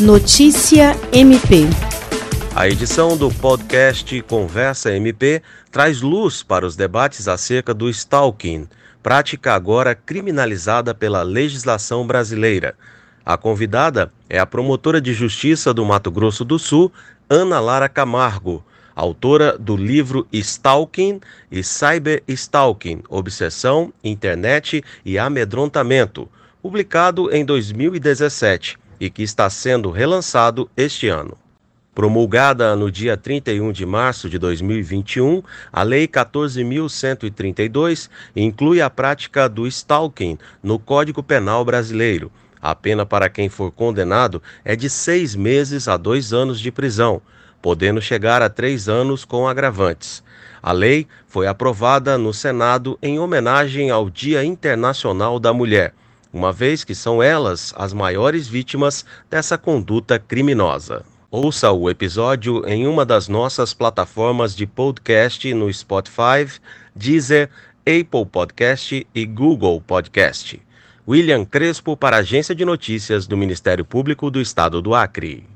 Notícia MP. A edição do podcast Conversa MP traz luz para os debates acerca do stalking, prática agora criminalizada pela legislação brasileira. A convidada é a promotora de justiça do Mato Grosso do Sul, Ana Lara Camargo, autora do livro Stalking e Cyber Stalking: Obsessão, Internet e Amedrontamento, publicado em 2017 e que está sendo relançado este ano. Promulgada no dia 31 de março de 2021, a Lei 14.132 inclui a prática do stalking no Código Penal brasileiro. A pena para quem for condenado é de seis meses a dois anos de prisão, podendo chegar a três anos com agravantes. A lei foi aprovada no Senado em homenagem ao Dia Internacional da Mulher uma vez que são elas as maiores vítimas dessa conduta criminosa. Ouça o episódio em uma das nossas plataformas de podcast no Spotify, Deezer, Apple Podcast e Google Podcast. William Crespo para a Agência de Notícias do Ministério Público do Estado do Acre.